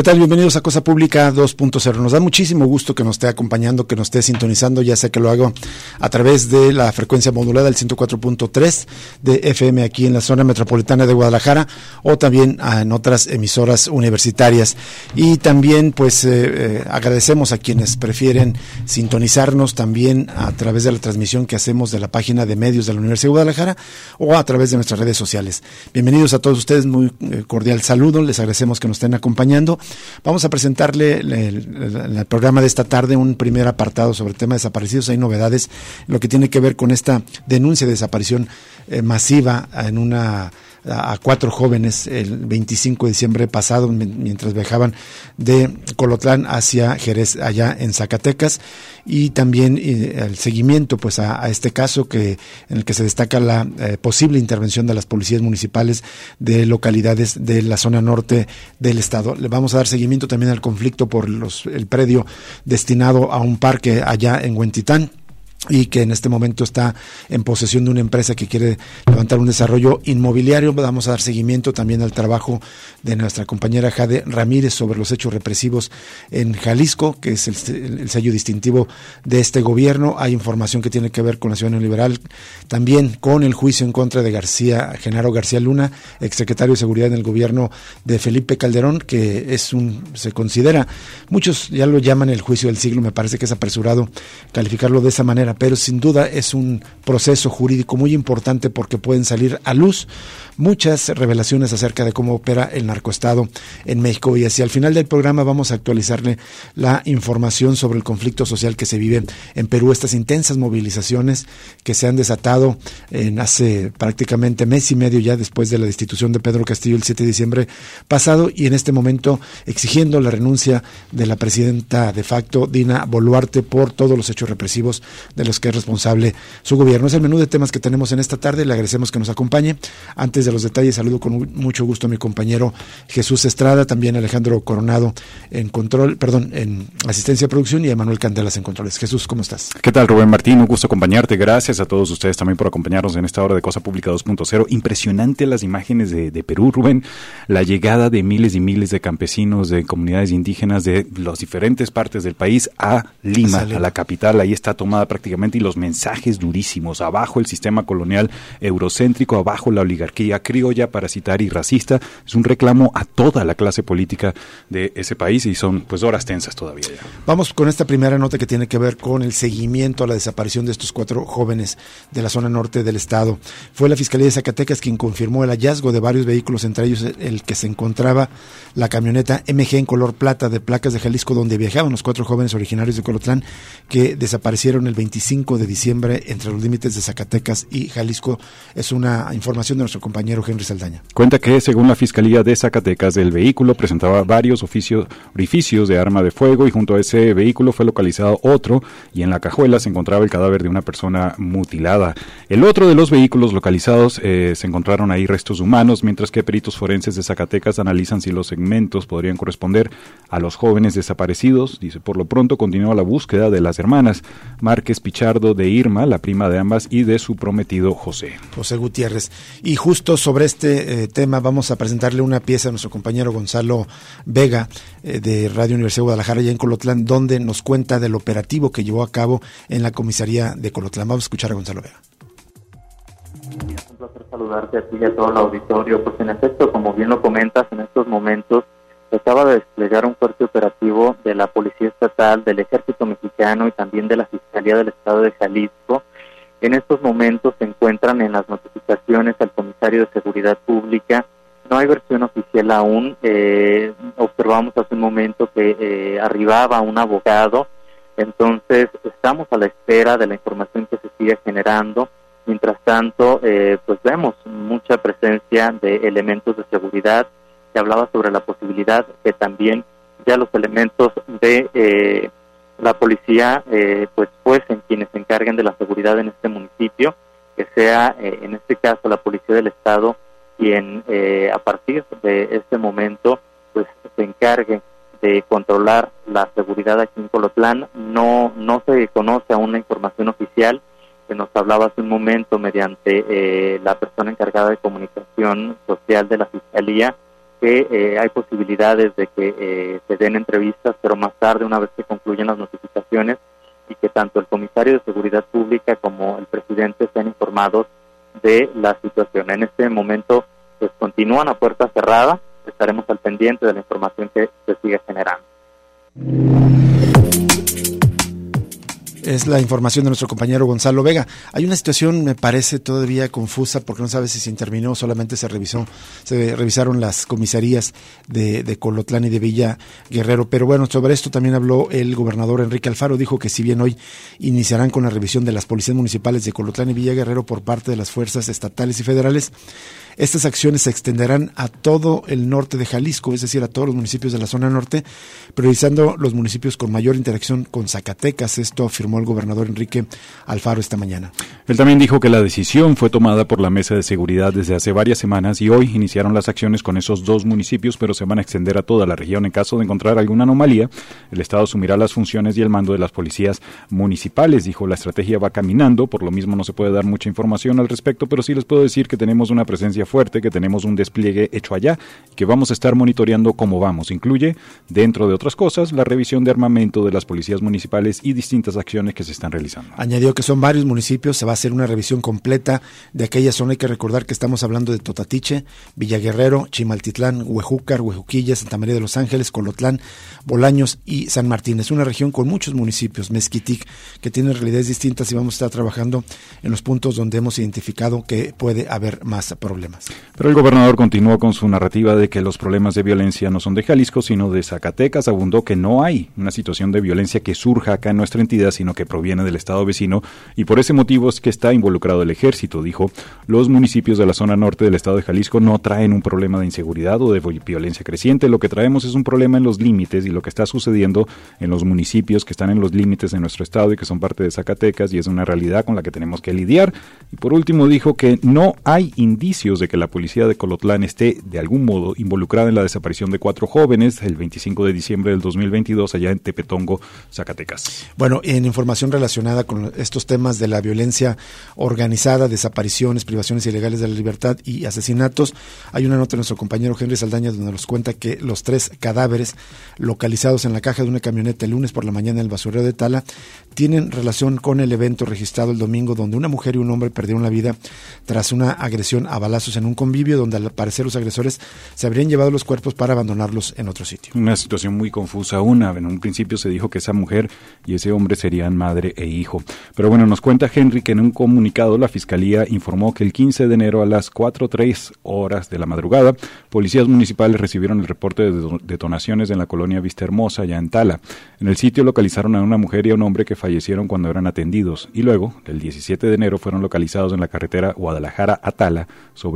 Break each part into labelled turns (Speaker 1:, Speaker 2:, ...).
Speaker 1: ¿Qué tal? Bienvenidos a Cosa Pública 2.0. Nos da muchísimo gusto que nos esté acompañando, que nos esté sintonizando, ya sea que lo hago a través de la frecuencia modulada, el 104.3 de FM aquí en la zona metropolitana de Guadalajara o también en otras emisoras universitarias. Y también pues eh, eh, agradecemos a quienes prefieren sintonizarnos también a través de la transmisión que hacemos de la página de medios de la Universidad de Guadalajara o a través de nuestras redes sociales. Bienvenidos a todos ustedes, muy eh, cordial saludo, les agradecemos que nos estén acompañando. Vamos a presentarle en el, programa de esta tarde un primer apartado sobre el tema de desaparecidos. Hay novedades lo que tiene que ver con esta denuncia de desaparición eh, masiva en una a, cuatro jóvenes el 25 de diciembre pasado mientras viajaban de Colotlán hacia Jerez allá en Zacatecas y también eh, el seguimiento pues a, este caso que en el que se destaca la eh, posible intervención de las policías municipales de localidades de la zona norte del estado. Le vamos a dar seguimiento también al conflicto por los, el predio destinado a un parque allá en Huentitán y que en este momento está en posesión de una empresa que quiere levantar un desarrollo inmobiliario. Vamos a dar seguimiento también al trabajo de nuestra compañera Jade Ramírez sobre los hechos represivos en Jalisco, que es el, sello distintivo de este gobierno. Hay información que tiene que ver con la ciudad liberal, también con el juicio en contra de García, Genaro García Luna, exsecretario de Seguridad en el gobierno de Felipe Calderón, que es un, se considera, muchos ya lo llaman el juicio del siglo, me parece que es apresurado calificarlo de esa manera pero sin duda es un proceso jurídico muy importante porque pueden salir a luz muchas revelaciones acerca de cómo opera el narcoestado en México y hacia el final del programa vamos a actualizarle la información sobre el conflicto social que se vive en Perú, estas intensas movilizaciones que se han desatado en hace prácticamente mes y medio ya después de la destitución de Pedro Castillo el 7 de diciembre pasado y en este momento exigiendo la renuncia de la presidenta de facto Dina Boluarte por todos los hechos represivos de los que es responsable su gobierno. Es el menú de temas que tenemos en esta tarde. Le agradecemos que nos acompañe. Antes de los detalles, saludo con mucho gusto a mi compañero Jesús Estrada, también Alejandro Coronado en control, perdón, en asistencia de producción y Emanuel Candelas en controles. Jesús, ¿cómo estás?
Speaker 2: ¿Qué tal, Rubén Martín? Un gusto acompañarte. Gracias a todos ustedes también por acompañarnos en esta hora de Cosa Pública 2.0. Impresionante las imágenes de, de Perú, Rubén. La llegada de miles y miles de campesinos, de comunidades indígenas de las diferentes partes del país a Lima, a la capital. Ahí está tomada prácticamente y los mensajes durísimos. Abajo el sistema colonial eurocéntrico, abajo la oligarquía criolla, parasitaria y racista. Es un reclamo a toda la clase política de ese país y son pues horas tensas todavía.
Speaker 1: Vamos con esta primera nota que tiene que ver con el seguimiento a la desaparición de estos cuatro jóvenes de la zona norte del estado. Fue la Fiscalía de Zacatecas quien confirmó el hallazgo de varios vehículos, entre ellos el que se encontraba la camioneta MG en color plata de placas de Jalisco donde viajaban los cuatro jóvenes originarios de Colotlán que desaparecieron el 25 5 de diciembre entre los límites de Zacatecas y Jalisco. Es una información de nuestro compañero Henry Saldaña.
Speaker 2: Cuenta que, según la Fiscalía de Zacatecas, el vehículo presentaba varios oficios, orificios de arma de fuego y junto a ese vehículo fue localizado otro y en la cajuela se encontraba el cadáver de una persona mutilada. El otro de los vehículos localizados eh, se encontraron ahí restos humanos, mientras que peritos forenses de Zacatecas analizan si los segmentos podrían corresponder a los jóvenes desaparecidos. Dice, por lo pronto continúa la búsqueda de las hermanas Márquez Pichardo de Irma, la prima de ambas, y de su prometido José.
Speaker 1: José Gutiérrez. Y justo sobre este eh, tema vamos a presentarle una pieza a nuestro compañero Gonzalo Vega eh, de Radio Universidad de Guadalajara, ya en Colotlán, donde nos cuenta del operativo que llevó a cabo en la comisaría de Colotlán. Vamos a escuchar a Gonzalo Vega.
Speaker 3: Es un placer saludarte a ti y a todo el auditorio, porque en efecto, como bien lo comentas, en estos momentos acaba de desplegar un fuerte operativo de la Policía Estatal, del Ejército Mexicano y también de la Fiscalía del Estado de Jalisco. En estos momentos se encuentran en las notificaciones al Comisario de Seguridad Pública. No hay versión oficial aún. Eh, observamos hace un momento que eh, arribaba un abogado, entonces estamos a la espera de la información que se sigue generando. Mientras tanto, eh, pues vemos mucha presencia de elementos de seguridad. Se hablaba sobre la posibilidad que también ya los elementos de eh, la policía pues fuesen quienes se encarguen de la seguridad en este municipio, que sea en este caso la policía del estado quien a partir de este momento pues se encargue de controlar la seguridad aquí en Colotlán. No, no se conoce aún la información oficial que nos hablaba hace un momento mediante eh, la persona encargada de comunicación social de la Fiscalía que eh, hay posibilidades de que eh, se den entrevistas, pero más tarde, una vez que concluyen las notificaciones, y que tanto el comisario de Seguridad Pública como el presidente sean informados de la situación. En este momento, pues continúan a puerta cerrada, estaremos al pendiente de la información que se sigue generando.
Speaker 1: Es la información de nuestro compañero Gonzalo Vega. Hay una situación, me parece, todavía confusa porque no sabe si se interminó solamente se revisó, se revisaron las comisarías de, de, Colotlán y de Villa Guerrero. Pero bueno, sobre esto también habló el gobernador Enrique Alfaro. Dijo que si bien hoy iniciarán con la revisión de las policías municipales de Colotlán y Villa Guerrero por parte de las fuerzas estatales y federales, estas acciones se extenderán a todo el norte de Jalisco, es decir, a todos los municipios de la zona norte, priorizando los municipios con mayor interacción con Zacatecas. Esto afirmó el gobernador Enrique Alfaro esta mañana.
Speaker 2: Él también dijo que la decisión fue tomada por la Mesa de Seguridad desde hace varias semanas y hoy iniciaron las acciones con esos dos municipios, pero se van a extender a toda la región. En caso de encontrar alguna anomalía, el Estado asumirá las funciones y el mando de las policías municipales. Dijo, la estrategia va caminando, por lo mismo no se puede dar mucha información al respecto, pero sí les puedo decir que tenemos una presencia fuerte, que tenemos un despliegue hecho allá que vamos a estar monitoreando cómo vamos. Incluye, dentro de otras cosas, la revisión de armamento de las policías municipales y distintas acciones que se están realizando.
Speaker 1: Añadió que son varios municipios, se va a hacer una revisión completa de aquella zona. Hay que recordar que estamos hablando de Totatiche, Villaguerrero, Chimaltitlán, Huejúcar, Huejuquilla, Santa María de los Ángeles, Colotlán, Bolaños y San Martín. Es una región con muchos municipios, Mezquitic, que tienen realidades distintas y vamos a estar trabajando en los puntos donde hemos identificado que puede haber más problemas.
Speaker 2: Pero el gobernador continuó con su narrativa de que los problemas de violencia no son de Jalisco, sino de Zacatecas. Abundó que no hay una situación de violencia que surja acá en nuestra entidad, sino que proviene del estado vecino y por ese motivo es que está involucrado el ejército, dijo. Los municipios de la zona norte del estado de Jalisco no traen un problema de inseguridad o de violencia creciente. Lo que traemos es un problema en los límites y lo que está sucediendo en los municipios que están en los límites de nuestro estado y que son parte de Zacatecas y es una realidad con la que tenemos que lidiar. Y por último dijo que no hay indicios de que la policía de Colotlán esté de algún modo involucrada en la desaparición de cuatro jóvenes el 25 de diciembre del 2022 allá en Tepetongo, Zacatecas.
Speaker 1: Bueno, en información relacionada con estos temas de la violencia organizada, desapariciones, privaciones ilegales de la libertad y asesinatos, hay una nota de nuestro compañero Henry Saldaña donde nos cuenta que los tres cadáveres localizados en la caja de una camioneta el lunes por la mañana en el basurero de Tala tienen relación con el evento registrado el domingo donde una mujer y un hombre perdieron la vida tras una agresión a balazos en un convivio donde al parecer los agresores se habrían llevado los cuerpos para abandonarlos en otro sitio.
Speaker 2: Una situación muy confusa. Una, en un principio se dijo que esa mujer y ese hombre serían madre e hijo. Pero bueno, nos cuenta Henry que en un comunicado la Fiscalía informó que el 15 de enero a las 4.03 horas de la madrugada, policías municipales recibieron el reporte de detonaciones en la colonia Vista Hermosa, ya en Tala. En el sitio localizaron a una mujer y a un hombre que fallecieron cuando eran atendidos y luego, el 17 de enero, fueron localizados en la carretera Guadalajara a Tala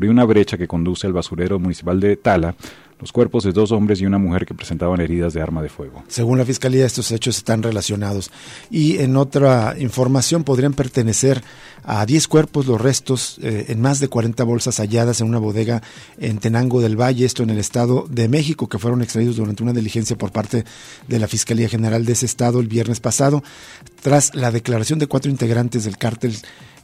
Speaker 2: sobre una brecha que conduce al basurero municipal de Tala los cuerpos de dos hombres y una mujer que presentaban heridas de arma de fuego.
Speaker 1: Según la Fiscalía, estos hechos están relacionados. Y en otra información, podrían pertenecer a 10 cuerpos los restos eh, en más de 40 bolsas halladas en una bodega en Tenango del Valle, esto en el Estado de México, que fueron extraídos durante una diligencia por parte de la Fiscalía General de ese Estado el viernes pasado, tras la declaración de cuatro integrantes del cártel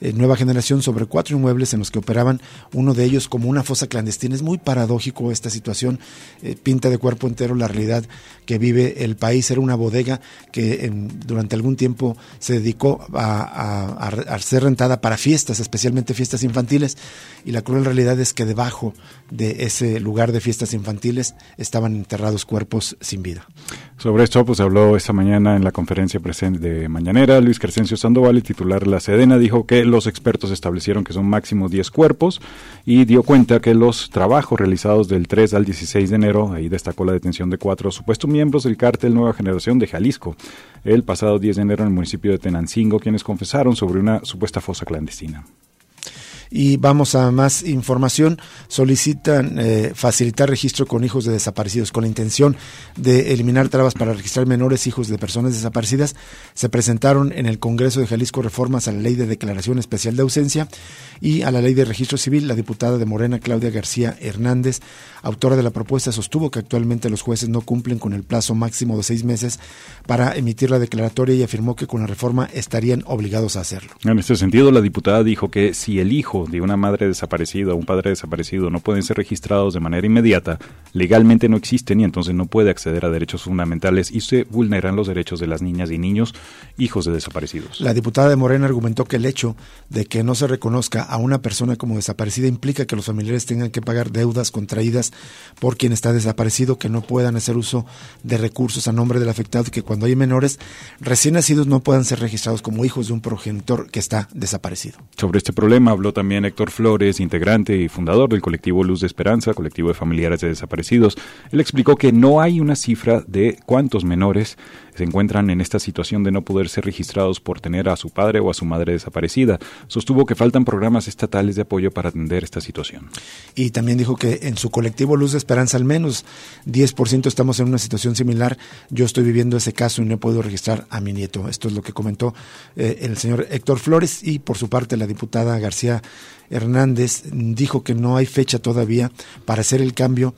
Speaker 1: eh, nueva generación sobre cuatro inmuebles en los que operaban, uno de ellos como una fosa clandestina. Es muy paradójico esta situación, eh, pinta de cuerpo entero la realidad que vive el país. Era una bodega que durante algún tiempo se dedicó a, ser rentada para fiestas, especialmente fiestas infantiles, y la cruel realidad es que debajo de ese lugar de fiestas infantiles estaban enterrados cuerpos sin vida.
Speaker 2: Sobre esto, pues habló esta mañana en la conferencia de mañanera Luis Crescencio Sandoval, titular de la Sedena, dijo que los expertos establecieron que son máximo 10 cuerpos y dio cuenta que los trabajos realizados del 3 al 16 de enero, ahí destacó la detención de cuatro supuestos miembros del cártel Nueva Generación de Jalisco, el pasado 10 de enero en el municipio de Tenancingo, quienes confesaron sobre una supuesta fosa clandestina.
Speaker 1: Y vamos a más información. Solicitan eh, facilitar registro con hijos de desaparecidos con la intención de eliminar trabas para registrar menores hijos de personas desaparecidas. Se presentaron en el Congreso de Jalisco reformas a la Ley de Declaración Especial de Ausencia y a la Ley de Registro Civil. La diputada de Morena, Claudia García Hernández, autora de la propuesta, sostuvo que actualmente los jueces no cumplen con el plazo máximo de seis meses para emitir la declaratoria y afirmó que con la reforma estarían obligados a hacerlo.
Speaker 2: En este sentido, la diputada dijo que si el hijo de una madre desaparecida o un padre desaparecido no pueden ser registrados de manera inmediata, legalmente no existen y entonces no puede acceder a derechos fundamentales y se vulneran los derechos de las niñas y niños hijos de desaparecidos.
Speaker 1: La diputada de Morena argumentó que el hecho de que no se reconozca a una persona como desaparecida implica que los familiares tengan que pagar deudas contraídas por quien está desaparecido, que no puedan hacer uso de recursos a nombre del afectado y que cuando hay menores recién nacidos no puedan ser registrados como hijos de un progenitor que está desaparecido.
Speaker 2: Sobre este problema habló también también Héctor Flores, integrante y fundador del colectivo Luz de Esperanza, colectivo de familiares de desaparecidos. Él explicó que no hay una cifra de cuántos menores se encuentran en esta situación de no poder ser registrados por tener a su padre o a su madre desaparecida. Sostuvo que faltan programas estatales de apoyo para atender esta situación.
Speaker 1: Y también dijo que en su colectivo Luz de Esperanza al menos 10% estamos en una situación similar. Yo estoy viviendo ese caso y no podido registrar a mi nieto. Esto es lo que comentó eh, el señor Héctor Flores y por su parte la diputada García Hernández dijo que no hay fecha todavía para hacer el cambio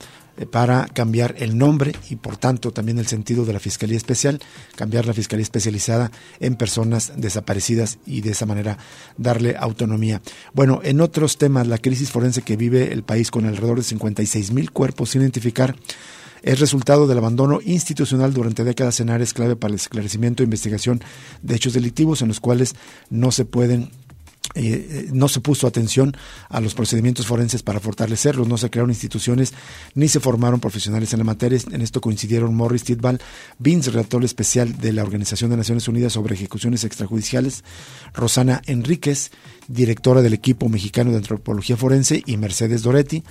Speaker 1: para cambiar el nombre y por tanto también el sentido de la Fiscalía Especial, cambiar la Fiscalía Especializada en personas desaparecidas y de esa manera darle autonomía. Bueno, en otros temas, la crisis forense que vive el país con alrededor de 56 mil cuerpos sin identificar es resultado del abandono institucional durante décadas en áreas clave para el esclarecimiento e investigación de hechos delictivos en los cuales no se pueden eh, eh, no se puso atención a los procedimientos forenses para fortalecerlos, no se crearon instituciones ni se formaron profesionales en la materia. En esto coincidieron Morris Tidball, Vince, relator especial de la Organización de Naciones Unidas sobre Ejecuciones Extrajudiciales, Rosana Enríquez, directora del equipo mexicano de antropología forense, y Mercedes Doretti,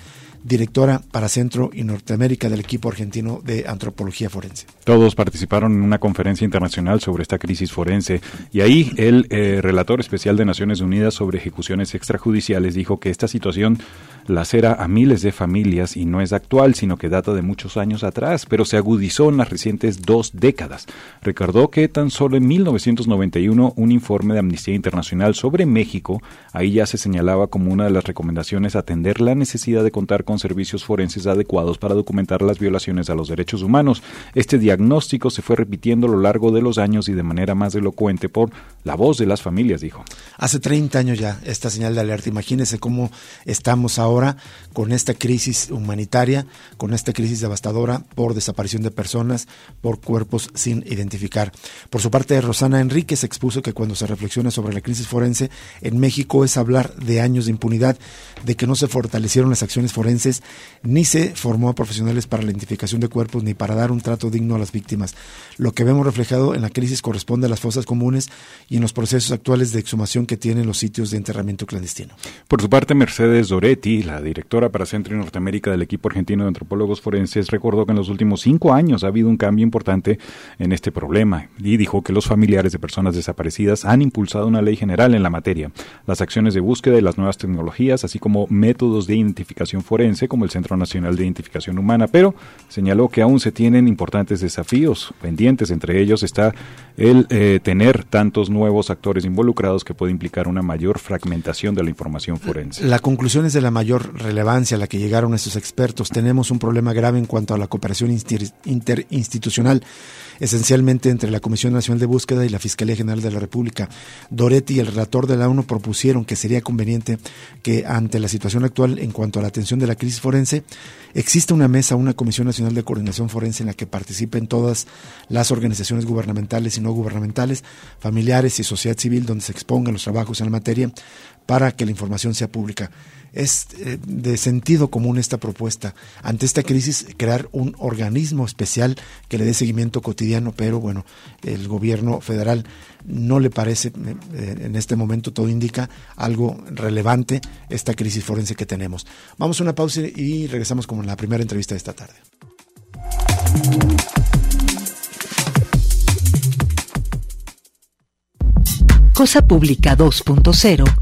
Speaker 1: directora para Centro y Norteamérica del equipo argentino de antropología forense.
Speaker 2: Todos participaron en una conferencia internacional sobre esta crisis forense y ahí el eh, relator especial de Naciones Unidas sobre ejecuciones extrajudiciales dijo que esta situación lacera a miles de familias y no es actual, sino que data de muchos años atrás, pero se agudizó en las recientes dos décadas. Recordó que tan solo en 1991 un informe de Amnistía Internacional sobre México, ahí ya se señalaba como una de las recomendaciones atender la necesidad de contar con servicios forenses adecuados para documentar las violaciones a los derechos humanos. Este diagnóstico se fue repitiendo a lo largo de los años y de manera más elocuente por la voz de las familias, dijo.
Speaker 1: Hace 30 años ya esta señal de alerta. Imagínese cómo estamos ahora con esta crisis humanitaria, con esta crisis devastadora por desaparición de personas, por cuerpos sin identificar. Por su parte, Rosana Enríquez expuso que cuando se reflexiona sobre la crisis forense en México es hablar de años de impunidad, de que no se fortalecieron las acciones forenses, ni se formó a profesionales para la identificación de cuerpos, ni para dar un trato digno a las víctimas. Lo que vemos reflejado en la crisis corresponde a las fosas comunes y en los procesos actuales de exhumación que tienen los sitios de enterramiento clandestino.
Speaker 2: Por su parte, Mercedes Doretti, la directora para Centro y Norteamérica del equipo argentino de antropólogos forenses, recordó que en los últimos cinco años ha habido un cambio importante en este problema y dijo que los familiares de personas desaparecidas han impulsado una ley general en la materia. Las acciones de búsqueda y las nuevas tecnologías, así como métodos de identificación forense, como el Centro Nacional de Identificación Humana, pero señaló que aún se tienen importantes desafíos pendientes. Entre ellos está el eh, tener tantos nuevos actores involucrados que puede implicar una mayor fragmentación de la información forense.
Speaker 1: La conclusión es de la mayor relevancia a la que llegaron estos expertos. Tenemos un problema grave en cuanto a la cooperación interinstitucional, esencialmente entre la Comisión Nacional de Búsqueda y la Fiscalía General de la República. Doretti y el relator de la ONU propusieron que sería conveniente que ante la situación actual en cuanto a la atención de la crisis forense, exista una mesa, una Comisión Nacional de Coordinación Forense en la que participen todas las organizaciones gubernamentales y no gubernamentales, familiares y sociedad civil, donde se expongan los trabajos en la materia para que la información sea pública. es eh, de sentido común esta propuesta. Ante esta crisis, crear un organismo especial que le dé seguimiento cotidiano, pero bueno, el gobierno federal no le parece, eh, en este momento todo indica algo relevante esta crisis forense que tenemos. Vamos a una pausa y regresamos con la primera entrevista de esta tarde.
Speaker 4: Cosa Pública 2.0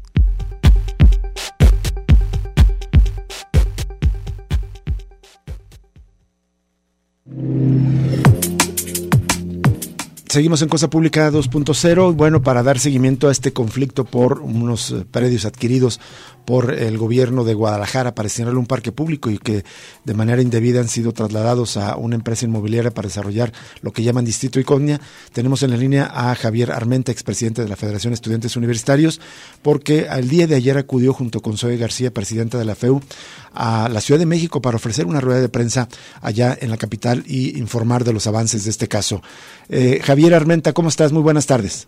Speaker 1: Seguimos en Cosa Pública 2.0, bueno, para dar seguimiento a este conflicto por unos eh, predios adquiridos por el gobierno de Guadalajara para destinarle un parque público y que de manera indebida han sido trasladados a una empresa inmobiliaria para desarrollar lo que llaman Distrito Iconia. Tenemos en la línea a Javier Armenta, expresidente de la Federación de Estudiantes Universitarios, porque al día de ayer acudió junto con Zoe García, presidenta de la FEU, a la Ciudad de México para ofrecer una rueda de prensa allá en la capital y informar de los avances de este caso. Eh, Javier Armenta, ¿cómo estás? Muy buenas tardes.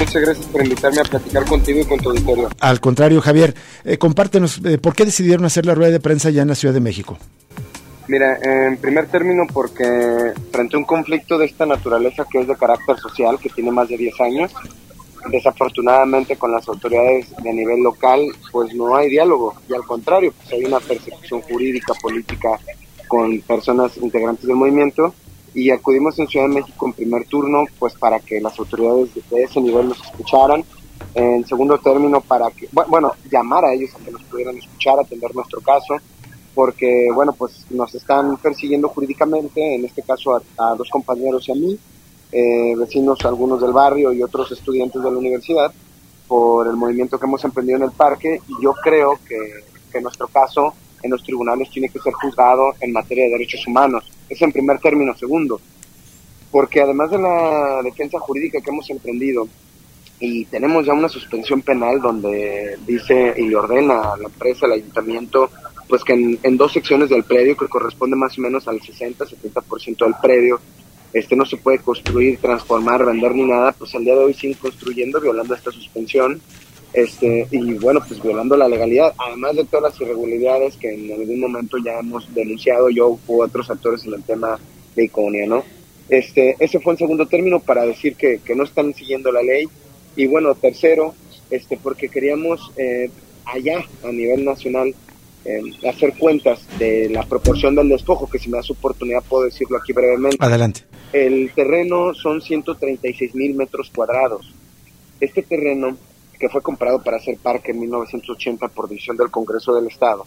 Speaker 5: Muchas gracias por invitarme a platicar contigo y con tu auditorio.
Speaker 1: Al contrario, Javier, eh, compártenos, eh, ¿por qué decidieron hacer la rueda de prensa ya en la Ciudad de México?
Speaker 5: Mira, en primer término porque frente a un conflicto de esta naturaleza que es de carácter social, que tiene más de 10 años, desafortunadamente con las autoridades de nivel local, pues no hay diálogo y al contrario, pues hay una persecución jurídica, política con personas integrantes del movimiento y acudimos en Ciudad de México en primer turno pues para que las autoridades de ese nivel nos escucharan, en segundo término para que, bueno, llamar a ellos a que nos pudieran escuchar, atender nuestro caso, porque bueno, pues nos están persiguiendo jurídicamente, en este caso a, dos compañeros y a mí, eh, vecinos algunos del barrio y otros estudiantes de la universidad, por el movimiento que hemos emprendido en el parque y yo creo que, que nuestro caso en los tribunales tiene que ser juzgado en materia de derechos humanos es en primer término. Segundo, porque además de la defensa jurídica que hemos emprendido, y tenemos ya una suspensión penal donde dice y ordena la empresa, al ayuntamiento, pues que en, dos secciones del predio, que corresponde más o menos al 60-70% del predio, este no se puede construir, transformar, vender ni nada, pues al día de hoy siguen construyendo, violando esta suspensión, este, y bueno, pues violando la legalidad, además de todas las irregularidades que en algún momento ya hemos denunciado yo u otros actores en el tema de Iconia, ¿no? Este, ese fue en segundo término para decir que, que no están siguiendo la ley. Y bueno, tercero, este, porque queríamos eh, allá, a nivel nacional, eh, hacer cuentas de la proporción del despojo, que si me da su oportunidad puedo decirlo aquí brevemente.
Speaker 1: Adelante.
Speaker 5: El terreno son 136 mil metros cuadrados. Este terreno que fue comprado para hacer parque en 1980 por decisión del Congreso del Estado.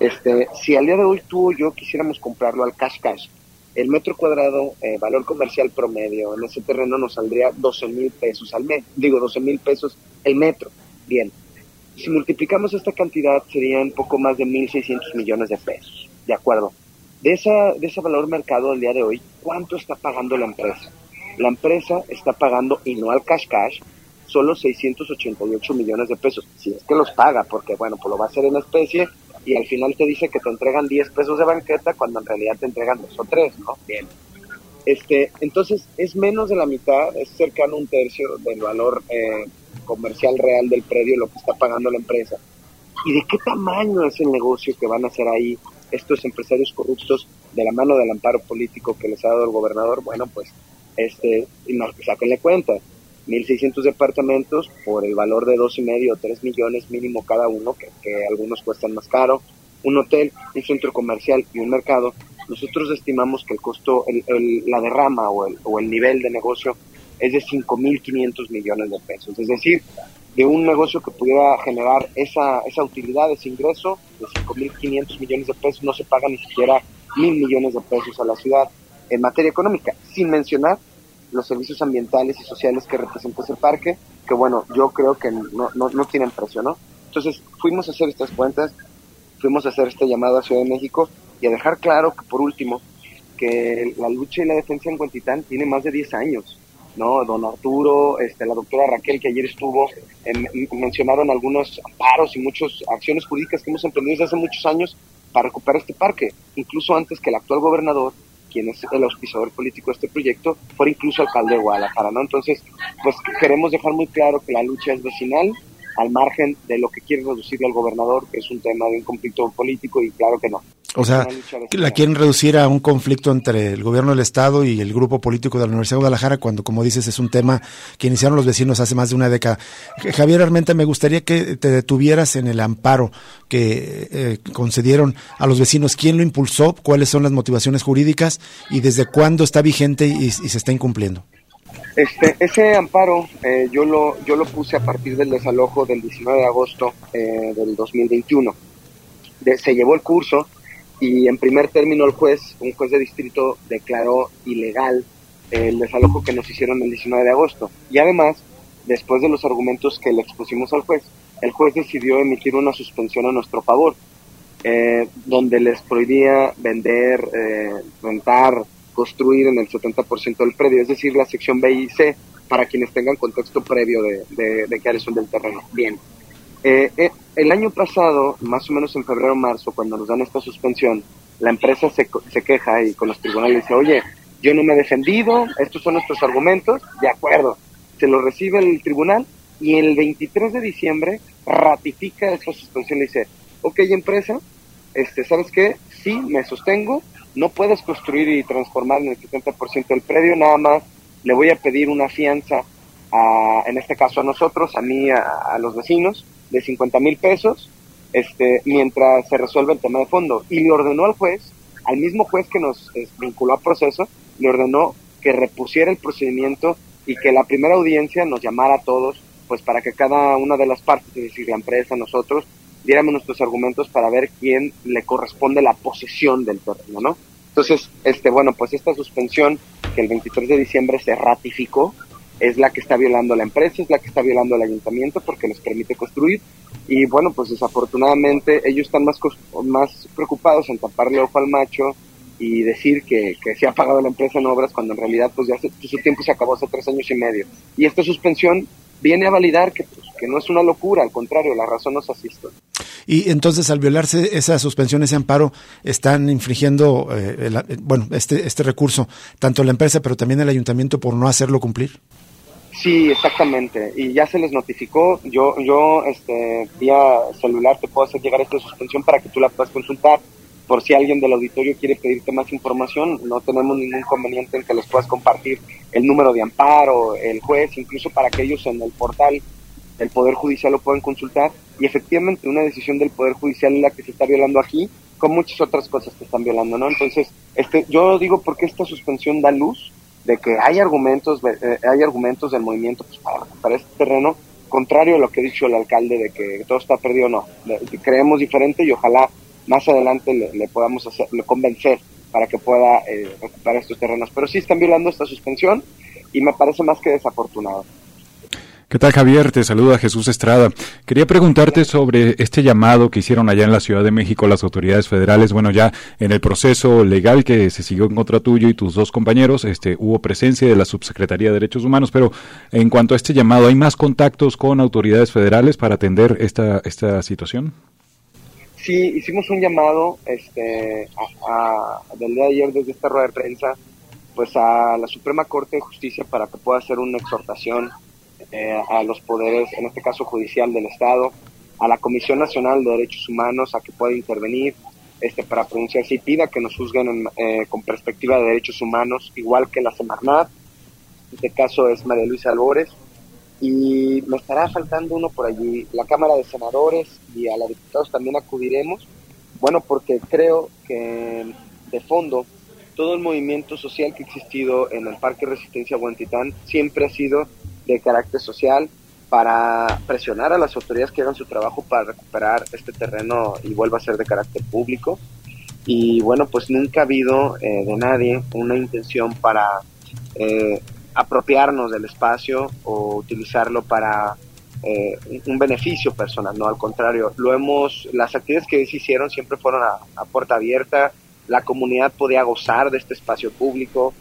Speaker 5: Este, si al día de hoy tú o yo quisiéramos comprarlo al cash cash, el metro cuadrado, eh, valor comercial promedio en ese terreno nos saldría 12 mil pesos al mes, digo 12 mil pesos el metro. Bien, si multiplicamos esta cantidad serían poco más de 1.600 millones de pesos, ¿de acuerdo? De, esa, de ese valor mercado al día de hoy, ¿cuánto está pagando la empresa? La empresa está pagando, y no al cash cash, solo 688 millones de pesos, si es que los paga, porque bueno, pues lo va a hacer en especie y al final te dice que te entregan 10 pesos de banqueta cuando en realidad te entregan dos o tres, ¿no? Bien. Este, entonces es menos de la mitad, es cercano a un tercio del valor eh, comercial real del predio, lo que está pagando la empresa. ¿Y de qué tamaño es el negocio que van a hacer ahí estos empresarios corruptos de la mano del amparo político que les ha dado el gobernador? Bueno, pues este, sáquenle cuenta 1.600 departamentos por el valor de dos y medio o 3 millones mínimo cada uno, que, algunos cuestan más caro, un hotel, un centro comercial y un mercado, nosotros estimamos que el costo, la derrama o el, o el nivel de negocio es de 5.500 millones de pesos. Es decir, de un negocio que pudiera generar esa, esa utilidad, ese ingreso de 5.500 millones de pesos, no se paga ni siquiera mil millones de pesos a la ciudad en materia económica, sin mencionar los servicios ambientales y sociales que representa ese parque, que bueno, yo creo que no, no, no tienen precio, ¿no? Entonces fuimos a hacer estas cuentas, fuimos a hacer este llamado a Ciudad de México y a dejar claro que por último, que la lucha y la defensa en Huentitán tiene más de 10 años. ¿no? Don Arturo, este, la doctora Raquel, que ayer estuvo, mencionaron algunos amparos y muchas acciones jurídicas que hemos emprendido desde hace muchos años para recuperar este parque, incluso antes que el actual gobernador, quien es el auspiciador político de este proyecto, fuera incluso alcalde de Guadalajara, ¿no? Entonces, pues queremos dejar muy claro que la lucha es vecinal, al margen de lo que quiere reducir al gobernador, que es un tema de un conflicto político, y claro que no.
Speaker 1: O sea, la quieren reducir a un conflicto entre el gobierno del Estado y el grupo político de la Universidad de Guadalajara, cuando, como dices, es un tema que iniciaron los vecinos hace más de una década. Javier Armenta, me gustaría que te detuvieras en el amparo que eh, concedieron a los vecinos. ¿Quién lo impulsó? ¿Cuáles son las motivaciones jurídicas? ¿Y desde cuándo está vigente y, se está incumpliendo?
Speaker 5: Este, ese amparo eh, yo, lo, yo lo puse a partir del desalojo del 19 de agosto eh, del 2021. se llevó el curso y en primer término el juez, un juez de distrito, declaró ilegal el desalojo que nos hicieron el 19 de agosto. Y además, después de los argumentos que le expusimos al juez, el juez decidió emitir una suspensión a nuestro favor, eh, donde les prohibía vender, eh, rentar, construir en el 70% del predio, es decir, la sección B y C, para quienes tengan contexto previo de, de, de qué del terreno. Bien, eh, eh, el año pasado, más o menos en febrero o marzo, cuando nos dan esta suspensión, la empresa se, se queja y con los tribunales dice, oye, yo no me he defendido, estos son nuestros argumentos, de acuerdo, se lo recibe el tribunal y el 23 de diciembre ratifica esta suspensión y dice, ok empresa, este, ¿sabes qué? Sí, me sostengo, no puedes construir y transformar en el 70% del predio, nada más le voy a pedir una fianza, a, en este caso a nosotros, a mí, a los vecinos, de 50 mil pesos este, mientras se resuelve el tema de fondo. Y le ordenó al juez, al mismo juez que nos vinculó al proceso, le ordenó que repusiera el procedimiento y que la primera audiencia nos llamara a todos, pues para que cada una de las partes, es decir, la empresa, nosotros, diéramos nuestros argumentos para ver quién le corresponde la posesión del terreno, ¿no? Entonces, este, bueno, pues esta suspensión que el 23 de diciembre se ratificó, es la que está violando la empresa, es la que está violando el ayuntamiento porque les permite construir. Y bueno, pues desafortunadamente ellos están más, más preocupados en taparle ojo al macho y decir que, se ha pagado la empresa en obras cuando en realidad pues ya su tiempo se acabó hace tres años y medio. Y esta suspensión viene a validar que, pues, que no es una locura, al contrario, la razón nos asiste.
Speaker 1: Y entonces, al violarse esa suspensión, ese amparo, están infringiendo, eh, bueno, este, este recurso, tanto la empresa, pero también el ayuntamiento por no hacerlo cumplir.
Speaker 5: Sí, exactamente. Y ya se les notificó. Yo, yo, este, vía celular te puedo hacer llegar esta suspensión para que tú la puedas consultar. Por si alguien del auditorio quiere pedirte más información, no tenemos ningún inconveniente en que les puedas compartir el número de amparo, el juez, incluso para que ellos en el portal del Poder Judicial lo puedan consultar. Y efectivamente, una decisión del Poder Judicial es la que se está violando aquí, con muchas otras cosas que están violando, ¿no? Entonces, este, yo digo porque esta suspensión da luz de que hay argumentos, eh, hay argumentos del movimiento pues, para recuperar este terreno, contrario a lo que ha dicho el alcalde de que todo está perdido, no. creemos diferente y ojalá más adelante le, podamos hacer, le convencer para que pueda eh, recuperar estos terrenos. Pero sí están violando esta suspensión y me parece más que desafortunado.
Speaker 2: ¿Qué tal Javier? Te saluda Jesús Estrada. Quería preguntarte sobre este llamado que hicieron allá en la Ciudad de México las autoridades federales. Bueno, ya en el proceso legal que se siguió en contra tuyo y tus dos compañeros, este, hubo presencia de la Subsecretaría de Derechos Humanos, pero en cuanto a este llamado, ¿hay más contactos con autoridades federales para atender esta, esta situación?
Speaker 5: Sí, hicimos un llamado este, a, del día de ayer desde esta rueda de prensa pues a la Suprema Corte de Justicia para que pueda hacer una exhortación eh, a los poderes, en este caso judicial del Estado, a la Comisión Nacional de Derechos Humanos a que pueda intervenir este, para pronunciarse y pida que nos juzguen eh, con perspectiva de derechos humanos, igual que la Semarnat, en este caso es María Luisa Albores, y me estará faltando uno por allí, la Cámara de Senadores y a la diputados también acudiremos, bueno, porque creo que de fondo todo el movimiento social que ha existido en el Parque Resistencia Huentitán siempre ha sido de carácter social para presionar a las autoridades que hagan su trabajo para recuperar este terreno y vuelva a ser de carácter público. Y bueno, pues nunca ha habido eh, de nadie una intención para eh, apropiarnos del espacio o utilizarlo para eh, un beneficio personal, no al contrario, lo hemos, las actividades que se hicieron siempre fueron a, puerta abierta, la comunidad podía gozar de este espacio público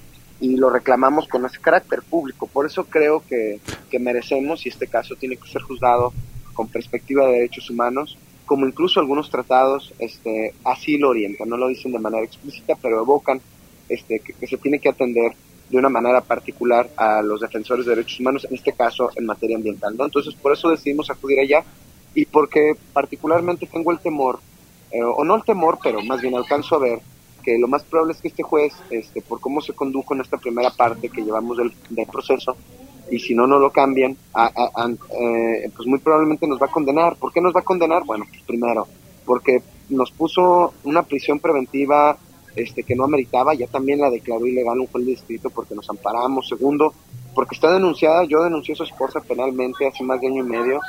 Speaker 5: y lo reclamamos con ese carácter público. Por eso creo que, que merecemos, y este caso tiene que ser juzgado con perspectiva de derechos humanos, como incluso algunos tratados este, así lo orientan, no lo dicen de manera explícita, pero evocan este, que, se tiene que atender de una manera particular a los defensores de derechos humanos, en este caso en materia ambiental. ¿no? Entonces, por eso decidimos acudir allá y porque particularmente tengo el temor, eh, o no el temor, pero más bien alcanzo a ver que lo más probable es que este juez, este, por cómo se condujo en esta primera parte que llevamos del, del proceso, y si no, no lo cambian, eh, pues muy probablemente nos va a condenar. ¿Por qué nos va a condenar? Bueno, pues primero, porque nos puso una prisión preventiva este, que no ameritaba, ya también la declaró ilegal un juez de distrito porque nos amparamos. Segundo, porque está denunciada, yo denuncié a su esposa penalmente hace más de año y medio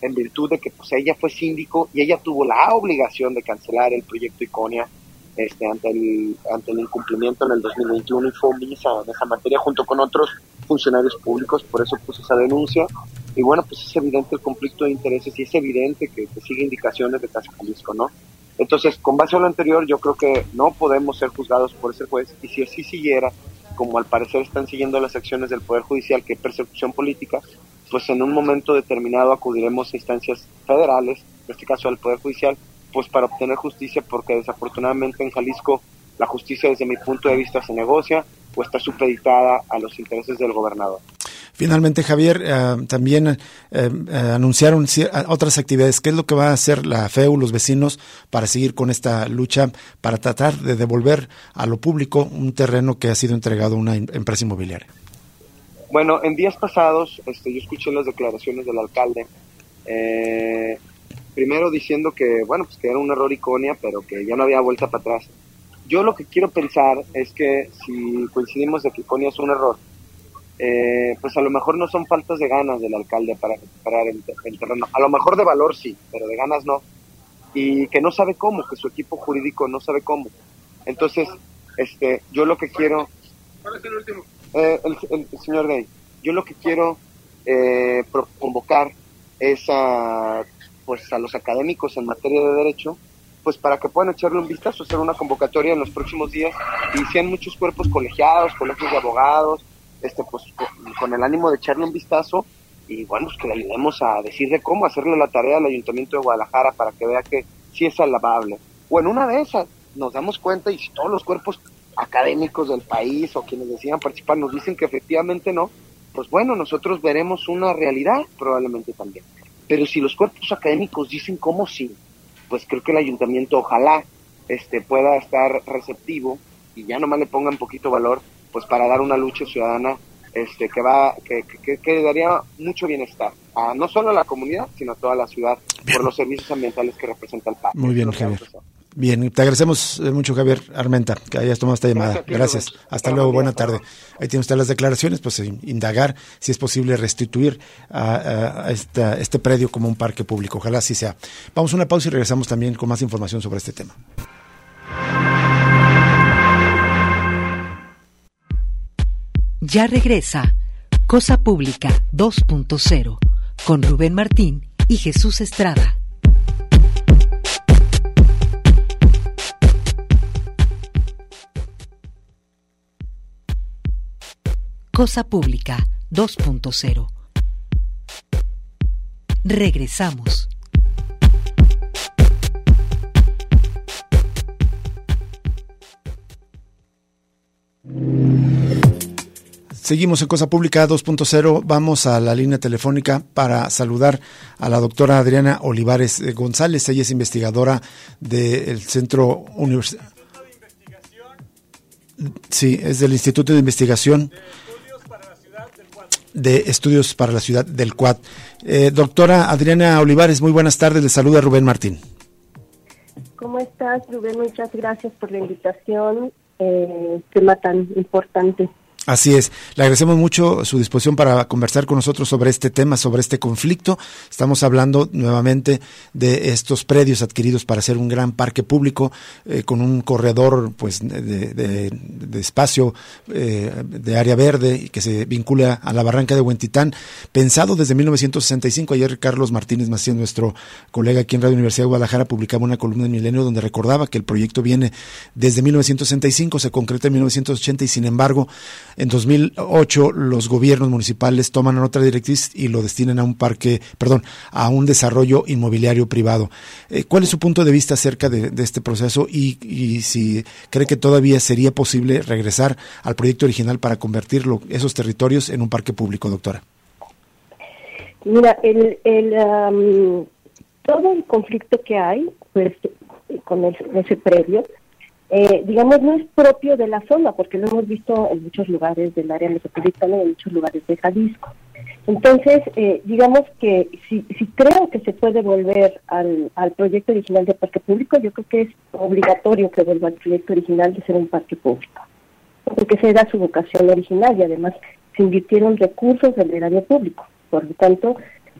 Speaker 5: en virtud de que pues ella fue síndico y ella tuvo la obligación de cancelar el proyecto Iconia este, ante, el, ante el incumplimiento en el 2021 y fue en esa materia junto con otros funcionarios públicos, por eso puse esa denuncia. Y bueno, pues es evidente el conflicto de intereses y es evidente que, sigue indicaciones de Casa Jalisco, ¿no? Entonces, con base a lo anterior, yo creo que no podemos ser juzgados por ese juez y si así siguiera, como al parecer están siguiendo las acciones del Poder Judicial, que es persecución política, pues en un momento determinado acudiremos a instancias federales, en este caso al Poder Judicial, pues para obtener justicia, porque desafortunadamente en Jalisco la justicia desde mi punto de vista se negocia o está supeditada a los intereses del gobernador.
Speaker 1: Finalmente, Javier, eh, también eh, eh, anunciaron otras actividades. ¿Qué es lo que va a hacer la FEU, los vecinos, para seguir con esta lucha, para tratar de devolver a lo público un terreno que ha sido entregado a una empresa inmobiliaria?
Speaker 5: Bueno, en días pasados este, yo escuché las declaraciones del alcalde, primero diciendo que, bueno, pues que era un error iconia, pero que ya no había vuelta para atrás. Yo lo que quiero pensar es que si coincidimos de que Iconia es un error, eh, pues a lo mejor no son faltas de ganas del alcalde para recuperar el, terreno. A lo mejor de valor sí, pero de ganas no. Y que no sabe cómo, que su equipo jurídico no sabe cómo. Entonces, este, yo lo que quiero... ¿Cuál es el último? Eh, el, señor Day. Yo lo que quiero eh, convocar es a, pues, a los académicos en materia de derecho pues para que puedan echarle un vistazo, hacer una convocatoria en los próximos días y sean muchos cuerpos colegiados, colegios de abogados, este pues con, el ánimo de echarle un vistazo y bueno, pues que le ayudemos a decirle cómo hacerle la tarea al Ayuntamiento de Guadalajara para que vea que sí es alabable. O en una de esas nos damos cuenta y si todos los cuerpos académicos del país o quienes decían participar nos dicen que efectivamente no, pues bueno, nosotros veremos una realidad probablemente también. Pero si los cuerpos académicos dicen cómo sí, pues creo que el ayuntamiento ojalá este pueda estar receptivo y ya nomás le ponga un poquito valor pues para dar una lucha ciudadana este que va que, que, daría mucho bienestar a no solo a la comunidad sino a toda la ciudad por los servicios ambientales que representa el parque.
Speaker 1: Muy bien, Javier. Bien, te agradecemos eh, mucho, Javier Armenta, que hayas tomado esta llamada. Gracias. Hasta luego, buena tarde. Ahí tiene usted las declaraciones, pues eh, indagar si es posible restituir a, este predio como un parque público. Ojalá así sea. Vamos a una pausa y regresamos también con más información sobre este tema.
Speaker 4: Ya regresa Cosa Pública 2.0 con Rubén Martín y Jesús Estrada. Cosa Pública 2.0. Regresamos.
Speaker 1: Seguimos en Cosa Pública 2.0. Vamos a la línea telefónica para saludar a la doctora Adriana Olivares González. Ella es investigadora del Centro Universitario Sí, es del Instituto de Investigación Estudios para la Ciudad del Cuad. Eh, doctora Adriana Olivares, muy buenas tardes. Le saluda Rubén Martín.
Speaker 6: ¿Cómo estás, Rubén? Muchas gracias por la invitación. Eh, tema tan importante.
Speaker 1: Así es. Le agradecemos mucho su disposición para conversar con nosotros sobre este tema, sobre este conflicto. Estamos hablando nuevamente de estos predios adquiridos para hacer un gran parque público eh, con un corredor pues de, espacio eh, de área verde que se vincula a la barranca de Huentitán, pensado desde 1965. Ayer Carlos Martínez Macías, nuestro colega aquí en Radio Universidad de Guadalajara, publicaba una columna en Milenio donde recordaba que el proyecto viene desde 1965, se concreta en 1980 y sin embargo en 2008 los gobiernos municipales toman otra directriz y lo destinan a un parque, perdón, a un desarrollo inmobiliario privado. Eh, ¿Cuál es su punto de vista acerca de, este proceso y, si cree que todavía sería posible regresar al proyecto original para convertir esos territorios en un parque público, doctora?
Speaker 6: Mira, el, el todo el conflicto que hay, pues con ese previo, eh, digamos, no es propio de la zona, porque lo hemos visto en muchos lugares del área metropolitana y en muchos lugares de Jalisco. Entonces, eh, digamos que si, si creo que se puede volver al, al proyecto original de parque público, yo creo que es obligatorio que vuelva al proyecto original de ser un parque público, porque esa era su vocación original y además se invirtieron recursos del erario público. Por lo tanto,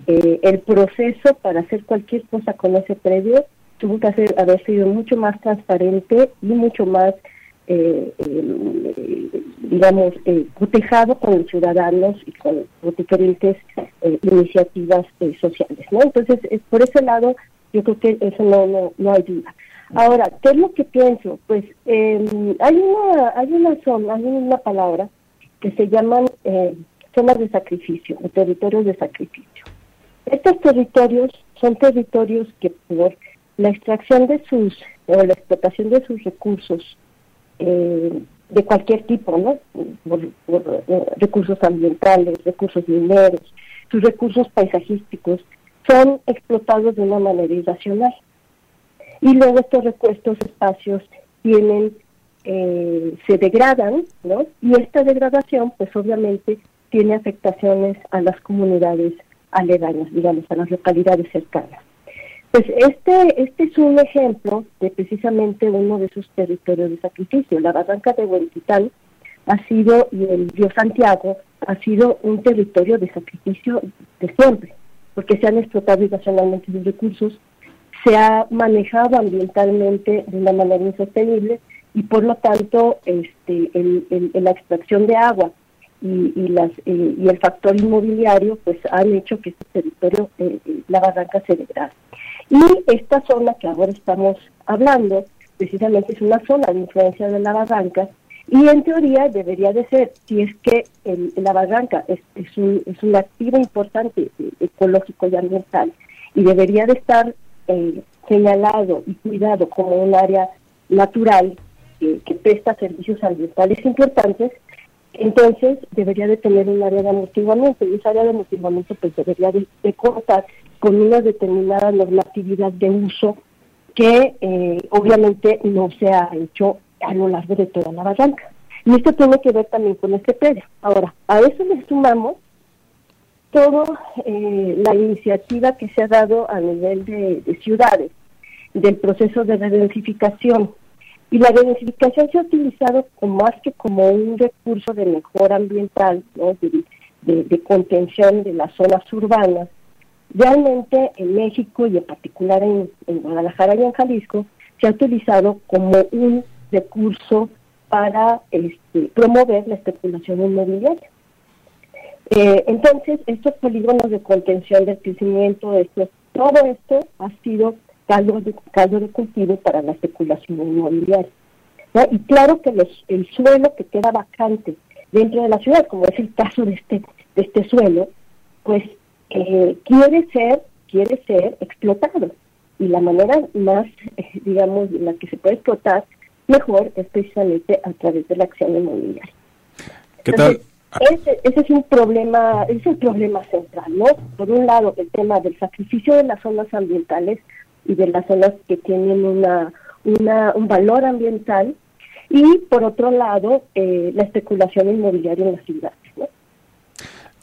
Speaker 6: eh, el proceso para hacer cualquier cosa con ese predio tuvo que hacer, haber sido mucho más transparente y mucho más, eh, eh, digamos, eh, cotejado con los ciudadanos y con diferentes eh, iniciativas sociales, ¿no? Entonces, por ese lado, yo creo que eso no, no, no hay duda. Ahora, ¿qué es lo que pienso? Pues em, hay una hay una zona, hay una palabra que se llaman zonas de sacrificio, o territorios de sacrificio. Estos territorios son territorios que por la extracción de sus, o la explotación de sus recursos eh, de cualquier tipo, ¿no? Eh, recursos ambientales, recursos mineros, sus recursos paisajísticos, son explotados de una manera irracional. Y luego estos, estos espacios tienen, eh, se degradan, ¿no? Y esta degradación, pues obviamente, tiene afectaciones a las comunidades aledañas, digamos, a las localidades cercanas. Pues este, este es un ejemplo de precisamente uno de esos territorios de sacrificio. La barranca de Huentitán ha sido, y el río Santiago, ha sido un territorio de sacrificio de siempre, porque se han explotado irracionalmente sus recursos, se ha manejado ambientalmente de una manera insostenible y por lo tanto este, el, la extracción de agua y, las, eh, y el factor inmobiliario pues han hecho que este territorio, eh, eh, la barranca se degrade. Y esta zona que ahora estamos hablando, precisamente es una zona de influencia de la barranca, y en teoría debería de ser, si es que la barranca es, es, un, es un activo importante eh, ecológico y ambiental, y debería de estar eh, señalado y cuidado como un área natural que presta servicios ambientales importantes, entonces debería de tener un área de amortiguamiento y esa área de amortiguamiento pues debería de, contar con una determinada normatividad de uso que eh, obviamente no se ha hecho a lo largo de toda la barranca. Y esto tiene que ver también con este predio. Ahora, a eso le sumamos toda eh, la iniciativa que se ha dado a nivel de, ciudades, del proceso de redensificación. Y la redensificación se ha utilizado como, más que como un recurso de mejora ambiental, de contención de las zonas urbanas, Realmente en México y en particular en, Guadalajara y en Jalisco se ha utilizado como un recurso para este, promover la especulación inmobiliaria. Eh, entonces, estos polígonos de contención del crecimiento, esto, todo esto ha sido caldo de, caldo de cultivo para la especulación inmobiliaria. Y claro que el suelo que queda vacante dentro de la ciudad, como es el caso de este, de este suelo, pues eh, quiere ser quiere ser explotado y la manera más eh, digamos en la que se puede explotar mejor es precisamente a través de la acción inmobiliaria
Speaker 2: ¿Qué tal?
Speaker 6: Ese, ese, es un problema, es el problema central, ¿no? Por un lado, el tema del sacrificio de las zonas ambientales y de las zonas que tienen una, una un valor ambiental, y por otro lado, eh, la especulación inmobiliaria en las ciudades, ¿no?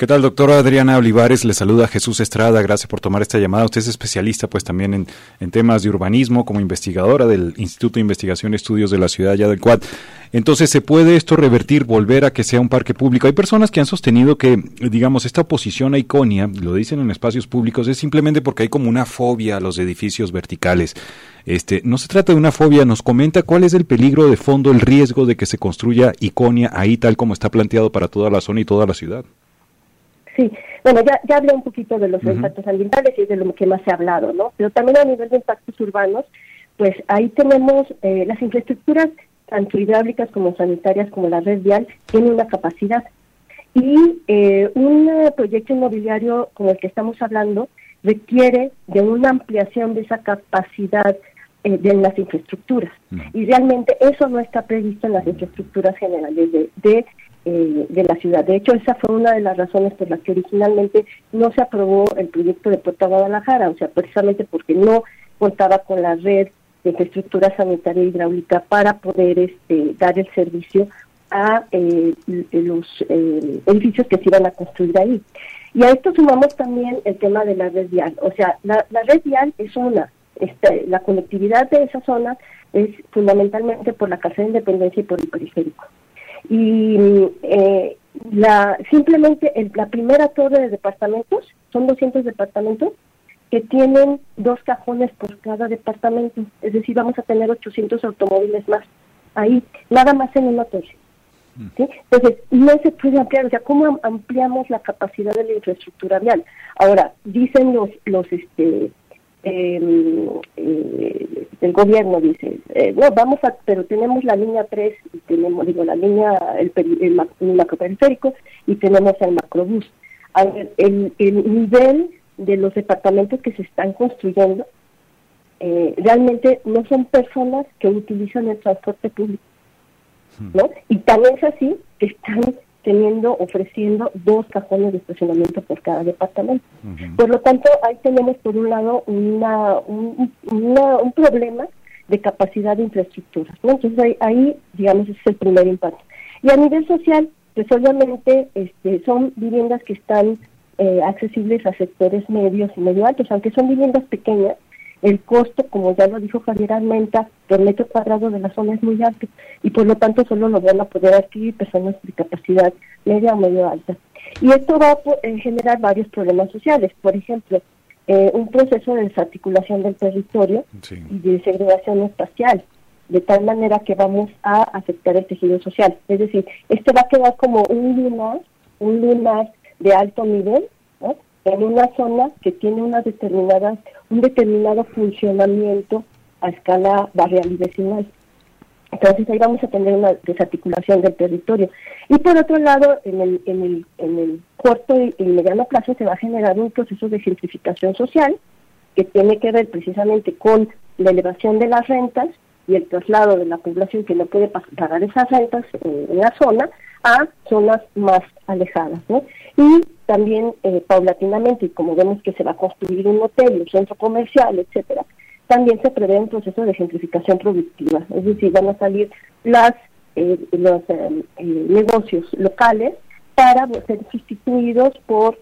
Speaker 2: ¿Qué tal, doctora Adriana Olivares? Le saluda Jesús Estrada. Gracias por tomar esta llamada. Usted es especialista, pues, también en, en temas de urbanismo, como investigadora del Instituto de Investigación y Estudios de la Ciudad ya del Cuad. Entonces, ¿se puede esto revertir, volver a que sea un parque público? Hay personas que han sostenido que, digamos, esta oposición a Iconia, lo dicen en espacios públicos, es simplemente porque hay como una fobia a los edificios verticales. Este, no se trata de una fobia, nos comenta cuál es el peligro de fondo, el riesgo de que se construya Iconia ahí tal como está planteado para toda la zona y toda la ciudad.
Speaker 6: Sí, bueno, ya, ya hablé un poquito de los impactos ambientales y de lo que más se ha hablado, ¿no? Pero también a nivel de impactos urbanos, pues ahí tenemos eh, las infraestructuras, tanto hidráulicas como sanitarias, como la red vial, tienen una capacidad. Y eh, un proyecto inmobiliario como el que estamos hablando requiere de una ampliación de esa capacidad eh, de las infraestructuras. Y realmente eso no está previsto en las infraestructuras generales de, de eh, de la ciudad. De hecho, esa fue una de las razones por las que originalmente no se aprobó el proyecto de Puerto Guadalajara, o sea, precisamente porque no contaba con la red de infraestructura sanitaria hidráulica para poder este, dar el servicio a eh, los eh, edificios que se iban a construir ahí. Y a esto sumamos también el tema de la red vial. O sea, la, red vial es una, este, la conectividad de esa zona es fundamentalmente por la Casa de Independencia y por el periférico y eh, la simplemente la primera torre de departamentos, son 200 departamentos, que tienen dos cajones por cada departamento, es decir, vamos a tener 800 automóviles más ahí, nada más en una torre. Mm. ¿sí? Entonces, no se puede ampliar, o sea, ¿cómo ampliamos la capacidad de la infraestructura vial? Ahora, dicen los, los este, el gobierno dice, eh, no, vamos a, pero tenemos la línea 3, y tenemos, digo, la línea, el, el, macroperiférico y tenemos el macrobús. el, el nivel de los departamentos que se están construyendo eh, realmente no son personas que utilizan el transporte público, ¿no? Y también es así que están teniendo, ofreciendo dos cajones de estacionamiento por cada departamento. Por lo tanto, ahí tenemos por un lado una, un, un problema de capacidad de infraestructuras. Entonces ahí, digamos, ese es el primer impacto. Y a nivel social, pues obviamente este, son viviendas que están eh, accesibles a sectores medios y medio altos, aunque son viviendas pequeñas, el costo, como ya lo dijo Javier Armenta, por metro cuadrado de la zona es muy alto y por lo tanto solo lo van a poder adquirir personas de capacidad media o medio alta. Y esto va a generar varios problemas sociales. Por ejemplo, eh, un proceso de desarticulación del territorio y de segregación espacial, de tal manera que vamos a afectar el tejido social. Es decir, esto va a quedar como un lunar, un lunar de alto nivel, ¿no? En una zona que tiene una determinada, un determinado funcionamiento a escala barrial y vecinal. Entonces ahí vamos a tener una desarticulación del territorio. Y por otro lado, en el, en el, en el corto y, mediano plazo se va a generar un proceso de gentrificación social que tiene que ver precisamente con la elevación de las rentas y el traslado de la población que no puede pagar esas rentas en, la zona a zonas más alejadas. ¿no? Y también eh, paulatinamente, y como vemos que se va a construir un hotel, un centro comercial, etcétera, también se prevé un proceso de gentrificación productiva, es decir, van a salir las eh, los eh, negocios locales para ser sustituidos por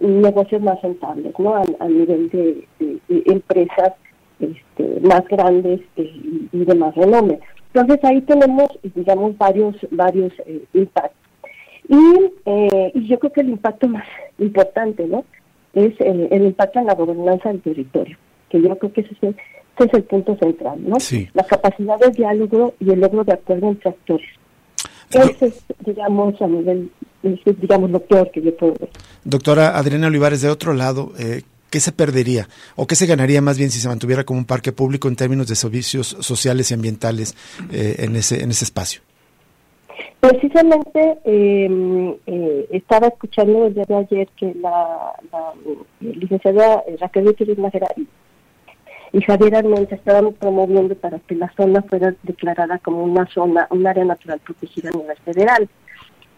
Speaker 6: negocios más rentables, ¿no? A, nivel de, empresas este, más grandes y de más renombre. Entonces ahí tenemos, digamos, varios varios impactos. Y, eh, y yo creo que el impacto más importante, ¿no? Es el, impacto en la gobernanza del territorio, que yo creo que ese es el, punto central, ¿no? La capacidad de diálogo y el logro de acuerdo entre actores. Ese es, digamos, a nivel, digamos, lo peor que yo puedo ver.
Speaker 1: Doctora Adriana Olivares, de otro lado, eh, ¿qué se perdería o qué se ganaría más bien si se mantuviera como un parque público en términos de servicios sociales y ambientales eh, en, ese, en ese espacio?
Speaker 6: Precisamente em, eh, estaba escuchando el día de ayer que la, licenciada Raquel Gutiérrez Najera y, Javier Armenta estaban promoviendo para que la zona fuera declarada como una zona, un área natural protegida a nivel federal.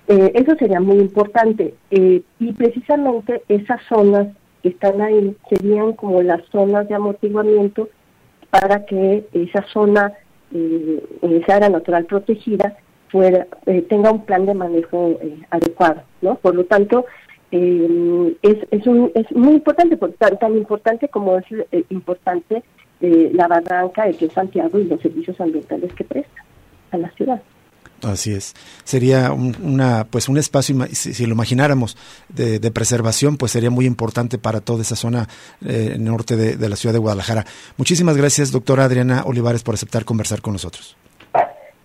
Speaker 6: Eh, eso sería muy importante eh, y precisamente esas zonas que están ahí serían como las zonas de amortiguamiento para que esa zona, esa área natural protegida, eh, tenga un plan de manejo eh, adecuado, ¿no? Por lo tanto, eh, es, es, un, es muy importante, tan, tan importante como es eh, importante eh, la barranca de que Santiago y los servicios ambientales que presta a la ciudad.
Speaker 1: Así es. Sería un, una, pues un espacio, si, lo imagináramos, de, preservación, pues sería muy importante para toda esa zona eh, norte de, la ciudad de Guadalajara. Muchísimas gracias, doctora Adriana Olivares, por aceptar conversar con nosotros.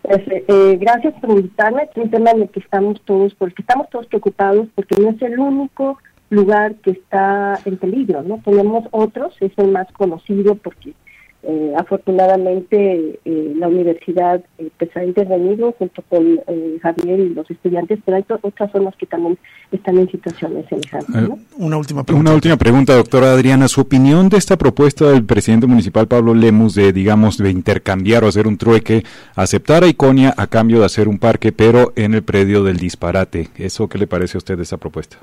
Speaker 6: Eh, gracias por invitarme. Es un tema en el que estamos todos, porque estamos todos preocupados, porque no es el único lugar que está en peligro, ¿no? Tenemos otros, es el más conocido porque eh, afortunadamente eh, la universidad eh, pues, ha intervenido junto con eh, Javier y los estudiantes, pero hay otras zonas que también están en situaciones semejantes.
Speaker 2: Una última pregunta. Una última pregunta, doctora Adriana. ¿Su opinión de esta propuesta del presidente municipal Pablo Lemus de, digamos, de intercambiar o hacer un trueque, aceptar a Iconia a cambio de hacer un parque, pero en el predio del disparate? ¿Eso qué le parece a usted de esa propuesta?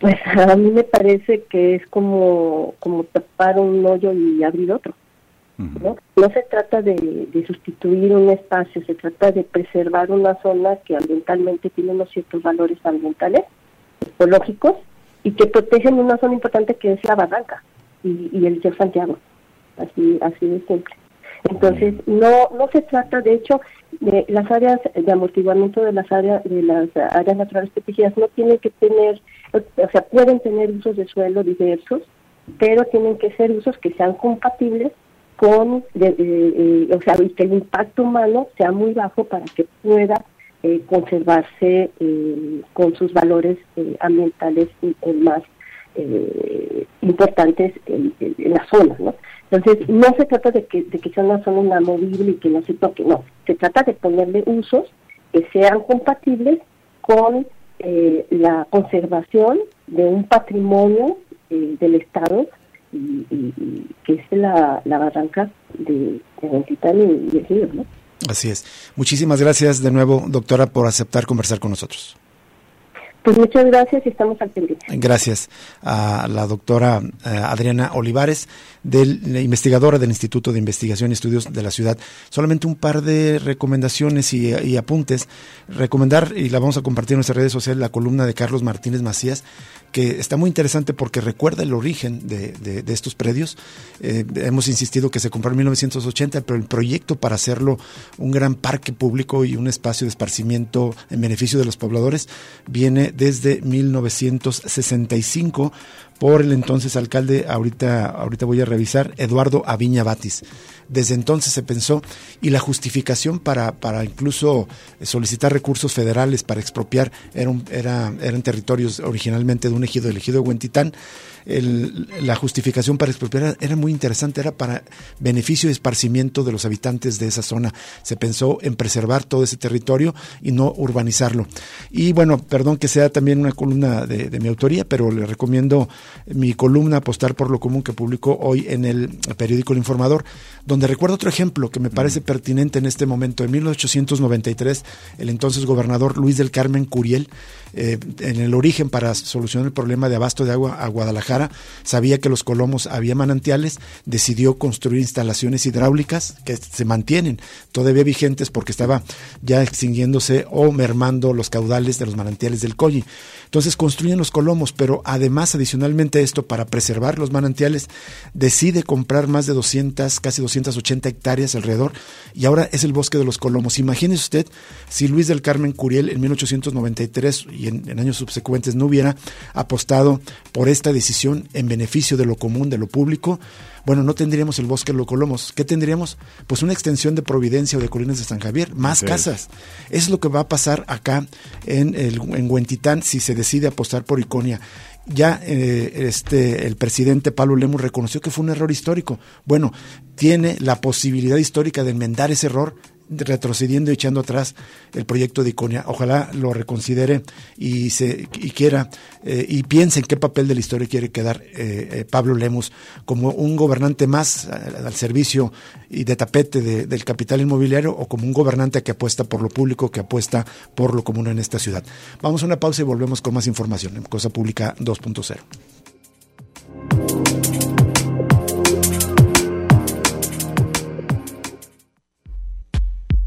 Speaker 6: Pues a mí me parece que es como, como tapar un hoyo y abrir otro. ¿no? no se trata de, sustituir un espacio, se trata de preservar una zona que ambientalmente tiene unos ciertos valores ambientales, ecológicos, y que protegen una zona importante que es la barranca y, y el Río Santiago. Así, así de simple. Entonces, no, no se trata, de hecho, de las áreas de amortiguamiento de las áreas de las áreas naturales protegidas no tienen que tener o sea, pueden tener usos de suelo diversos, pero tienen que ser usos que sean compatibles con, eh, o sea, y que el impacto humano sea muy bajo para que pueda eh, conservarse eh, con sus valores ambientales más importantes en, la zona, ¿no? Entonces, no se trata de que, de que sea una zona inamovible y que no se toque, no, se trata de ponerle usos que sean compatibles con eh, la conservación de un patrimonio eh, del Estado y, que es la, barranca de, de y, el río, ¿no?
Speaker 1: Así es. Muchísimas gracias de nuevo, doctora, por aceptar conversar con nosotros.
Speaker 6: Pues muchas gracias y estamos al.
Speaker 1: Gracias a la doctora eh, Adriana Olivares, del, investigadora del Instituto de Investigación y Estudios de la Ciudad. Solamente un par de recomendaciones y, apuntes. Recomendar, y la vamos a compartir en nuestras redes sociales, la columna de Carlos Martínez Macías, que está muy interesante porque recuerda el origen de, de, estos predios. Eh, hemos insistido que se compró en 1980, pero el proyecto para hacerlo un gran parque público y un espacio de esparcimiento en beneficio de los pobladores viene desde 1965 por el entonces alcalde, ahorita, ahorita voy a revisar, Eduardo Aviña Batis. Desde entonces se pensó y la justificación para, para incluso solicitar recursos federales para expropiar eran, era, eran territorios originalmente de un ejido, el ejido de Huentitán, la justificación para expropiar era muy interesante, era para beneficio y esparcimiento de los habitantes de esa zona. Se pensó en preservar todo ese territorio y no urbanizarlo. Y bueno, perdón que sea también una columna de, mi autoría, pero le recomiendo mi columna Apostar por lo Común que publicó hoy en el periódico El Informador, donde recuerdo otro ejemplo que me parece pertinente en este momento. En 1893, el entonces gobernador Luis del Carmen Curiel, eh, en el origen para solucionar el problema de abasto de agua a Guadalajara, sabía que los colomos había manantiales, decidió construir instalaciones hidráulicas que se mantienen todavía vigentes porque estaba ya extinguiéndose o mermando los caudales de los manantiales del Colli. Entonces construyen los colomos, pero además, adicionalmente esto, para preservar los manantiales, decide comprar más de 200, casi 280 hectáreas alrededor, y ahora es el bosque de los colomos. Imagínese usted si Luis del Carmen Curiel en 1893 y en, años subsecuentes no hubiera apostado por esta decisión en beneficio de lo común, de lo público, bueno, no tendríamos el bosque de los Colomos. ¿Qué tendríamos? Pues una extensión de Providencia o de Colinas de San Javier, más casas. es lo que va a pasar acá en, el, en Huentitán si se decide apostar por Iconia ya eh, este el presidente Pablo Lemus reconoció que fue un error histórico. Bueno, tiene la posibilidad histórica de enmendar ese error retrocediendo y echando atrás el proyecto de Iconia. Ojalá lo reconsidere y se y quiera eh, y piense en qué papel de la historia quiere quedar eh, eh, Pablo Lemus como un gobernante más al servicio y de tapete del capital inmobiliario o como un gobernante que apuesta por lo público, que apuesta por lo común en esta ciudad. Vamos a una pausa y volvemos con más información en Cosa Pública 2.0.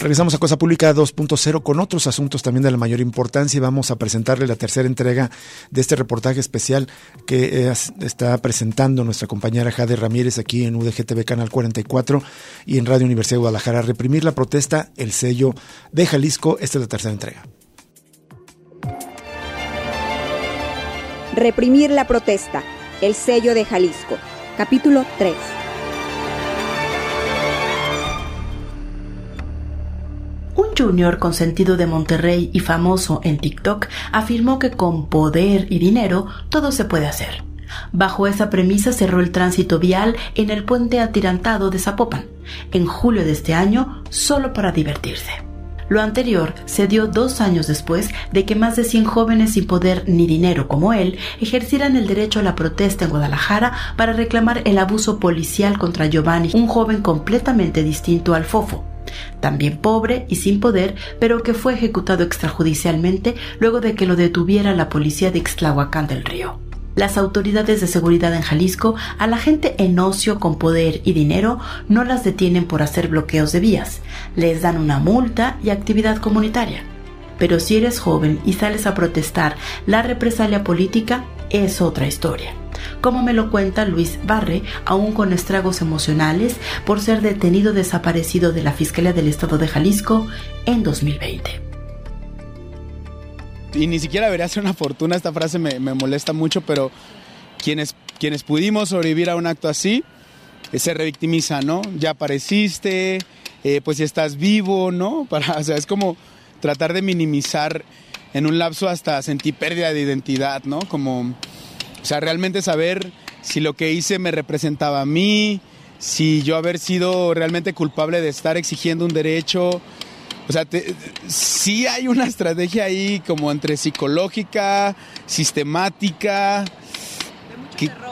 Speaker 1: Regresamos a Cosa Pública 2.0 con otros asuntos también de la mayor importancia y vamos a presentarle la tercera entrega de este reportaje especial que está presentando nuestra compañera Jade Ramírez aquí en UDGTV Canal 44 y en Radio Universidad de Guadalajara. Reprimir la protesta, el sello de Jalisco. Esta es la tercera entrega.
Speaker 7: Reprimir la protesta, el sello de Jalisco. Capítulo 3.
Speaker 8: Junior con sentido de Monterrey y famoso en TikTok afirmó que con poder y dinero todo se puede hacer. Bajo esa premisa cerró el tránsito vial en el puente atirantado de Zapopan, en julio de este año, solo para divertirse. Lo anterior se dio dos años después de que más de 100 jóvenes sin poder ni dinero como él ejercieran el derecho a la protesta en Guadalajara para reclamar el abuso policial contra Giovanni, un joven completamente distinto al Fofo, también pobre y sin poder, pero que fue ejecutado extrajudicialmente luego de que lo detuviera la policía de Ixtlahuacán del Río. Las autoridades de seguridad en Jalisco a la gente en ocio con poder y dinero no las detienen por hacer bloqueos de vías, les dan una multa y actividad comunitaria. Pero si eres joven y sales a protestar, la represalia política es otra historia como me lo cuenta Luis Barre, aún con estragos emocionales por ser detenido desaparecido de la Fiscalía del Estado de Jalisco en 2020.
Speaker 9: Y ni siquiera debería ser una fortuna, esta frase me, molesta mucho, pero quienes, quienes pudimos sobrevivir a un acto así, eh, se revictimiza, ¿no? Ya apareciste, eh, pues estás vivo, ¿no? Para, o sea, es como tratar de minimizar en un lapso hasta sentir pérdida de identidad, ¿no? Como o sea, realmente saber si lo que hice me representaba a mí, si yo haber sido realmente culpable de estar exigiendo un derecho. O sea, sí hay una estrategia ahí como entre psicológica, sistemática,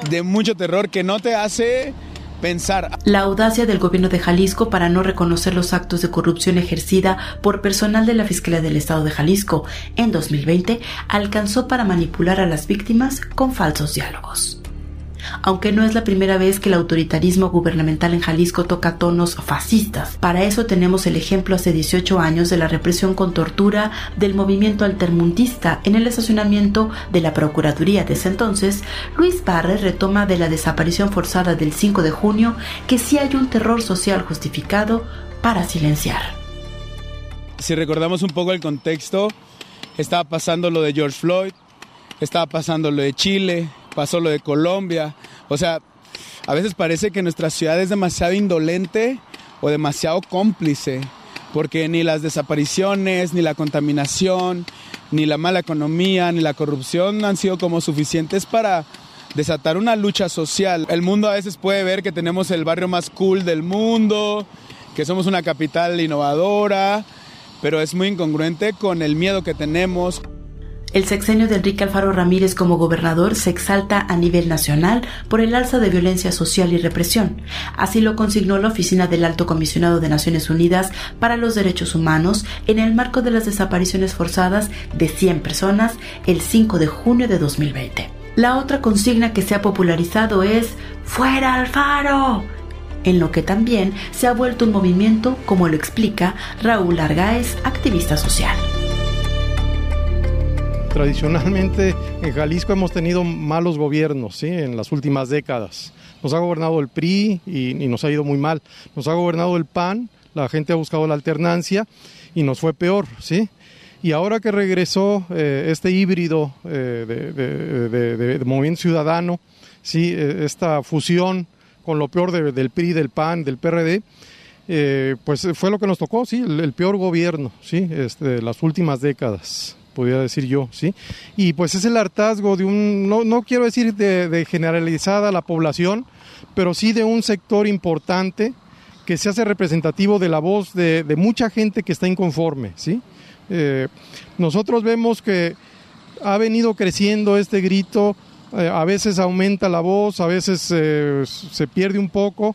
Speaker 9: de mucho terror que no te hace
Speaker 8: La audacia del gobierno de Jalisco para no reconocer los actos de corrupción ejercida por personal de la Fiscalía del Estado de Jalisco en 2020 alcanzó para manipular a las víctimas con falsos diálogos aunque no es la primera vez que el autoritarismo gubernamental en Jalisco toca tonos fascistas. Para eso tenemos el ejemplo hace 18 años de la represión con tortura del movimiento altermundista en el estacionamiento de la Procuraduría de entonces, Luis Barre retoma de la desaparición forzada del 5 de junio que sí hay un terror social justificado para silenciar.
Speaker 9: Si recordamos un poco el contexto, estaba pasando lo de George Floyd, estaba pasando lo de Chile, pasó lo de Colombia. O sea, a veces parece que nuestra ciudad es demasiado indolente o demasiado cómplice, porque ni las desapariciones, ni la contaminación, ni la mala economía, ni la corrupción han sido como suficientes para desatar una lucha social. El mundo a veces puede ver que tenemos el barrio más cool del mundo, que somos una capital innovadora, pero es muy incongruente con el miedo que tenemos.
Speaker 8: El sexenio de Enrique Alfaro Ramírez como gobernador se exalta a nivel nacional por el alza de violencia social y represión. Así lo consignó la Oficina del Alto Comisionado de Naciones Unidas para los Derechos Humanos en el marco de las desapariciones forzadas de 100 personas el 5 de junio de 2020. La otra consigna que se ha popularizado es ¡Fuera Alfaro! en lo que también se ha vuelto un movimiento, como lo explica Raúl Argáez, activista social
Speaker 10: tradicionalmente en Jalisco hemos tenido malos gobiernos ¿sí? en las últimas décadas. Nos ha gobernado el PRI y, nos ha ido muy mal. Nos ha gobernado el PAN, la gente ha buscado la alternancia y nos fue peor. ¿sí? Y ahora que regresó eh, este híbrido eh, de, movimiento ciudadano, ¿sí? Eh, esta fusión con lo peor del PRI, del PAN, del PRD, pues fue lo que nos tocó, sí, el, peor gobierno, sí, este, de las últimas décadas podría decir yo, ¿sí? Y pues es el hartazgo de un, no, no quiero decir de, generalizada la población, pero sí de un sector importante que se hace representativo de la voz de, mucha gente que está inconforme, ¿sí? Eh, nosotros vemos que ha venido creciendo este grito, eh, a veces aumenta la voz, a veces eh, se pierde un poco,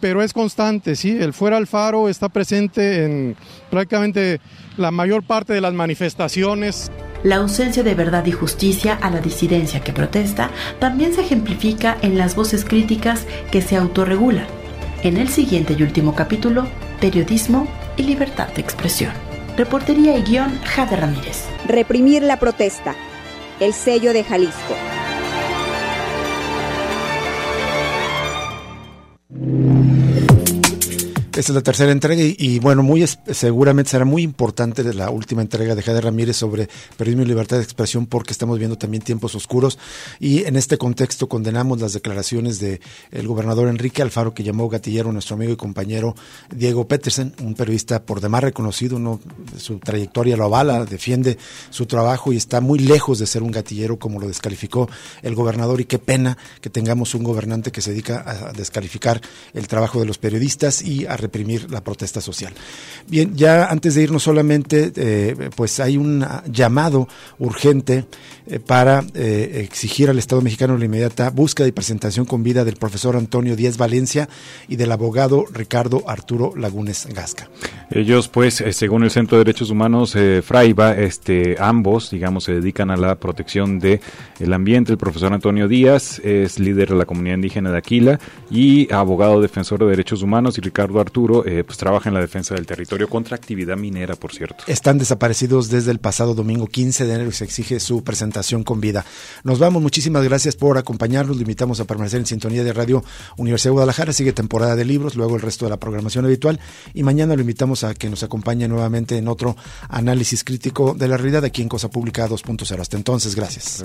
Speaker 10: pero es constante, ¿sí? El Fuera al Faro está presente en prácticamente la mayor parte de las manifestaciones.
Speaker 8: La ausencia de verdad y justicia a la disidencia que protesta también se ejemplifica en las voces críticas que se autorregulan. En el siguiente y último capítulo, periodismo y libertad de expresión. Reportería y guion Jade Ramírez.
Speaker 7: Reprimir la protesta. El sello de Jalisco. Thank you.
Speaker 1: Esta es la tercera entrega y, bueno, muy seguramente será muy importante la última entrega de Jade Ramírez sobre periodismo y libertad de expresión porque estamos viendo también tiempos oscuros y en este contexto condenamos las declaraciones del el gobernador Enrique Alfaro que llamó gatillero a nuestro amigo y compañero Diego Petersen, un periodista por demás reconocido, no, su trayectoria lo avala, defiende su trabajo y está muy lejos de ser un gatillero como lo descalificó el gobernador y qué pena que tengamos un gobernante que se dedica a descalificar el trabajo de los periodistas y a reprimir la protesta social. Bien, ya antes de irnos solamente, eh, pues hay un llamado urgente eh, para eh, exigir al Estado mexicano la inmediata búsqueda y presentación con vida del profesor Antonio Díaz Valencia y del abogado Ricardo Arturo Lagunes Gasca.
Speaker 2: Ellos, pues, según el Centro de Derechos Humanos Fraiba, este, ambos, digamos, se dedican a la protección del el ambiente. El profesor Antonio Díaz es líder de la comunidad indígena de Aquila y abogado defensor de derechos humanos y Ricardo Arturo eh, pues trabaja en la defensa del territorio contra actividad minera, por cierto.
Speaker 1: Están desaparecidos desde el pasado domingo 15 de enero y se exige su presentación con vida. Nos vamos, muchísimas gracias por acompañarnos, lo invitamos a permanecer en sintonía de Radio Universidad de Guadalajara, sigue temporada de libros, luego el resto de la programación habitual y mañana lo invitamos a que nos acompañe nuevamente en otro análisis crítico de la realidad aquí en Cosa Pública 2.0. Hasta entonces, gracias.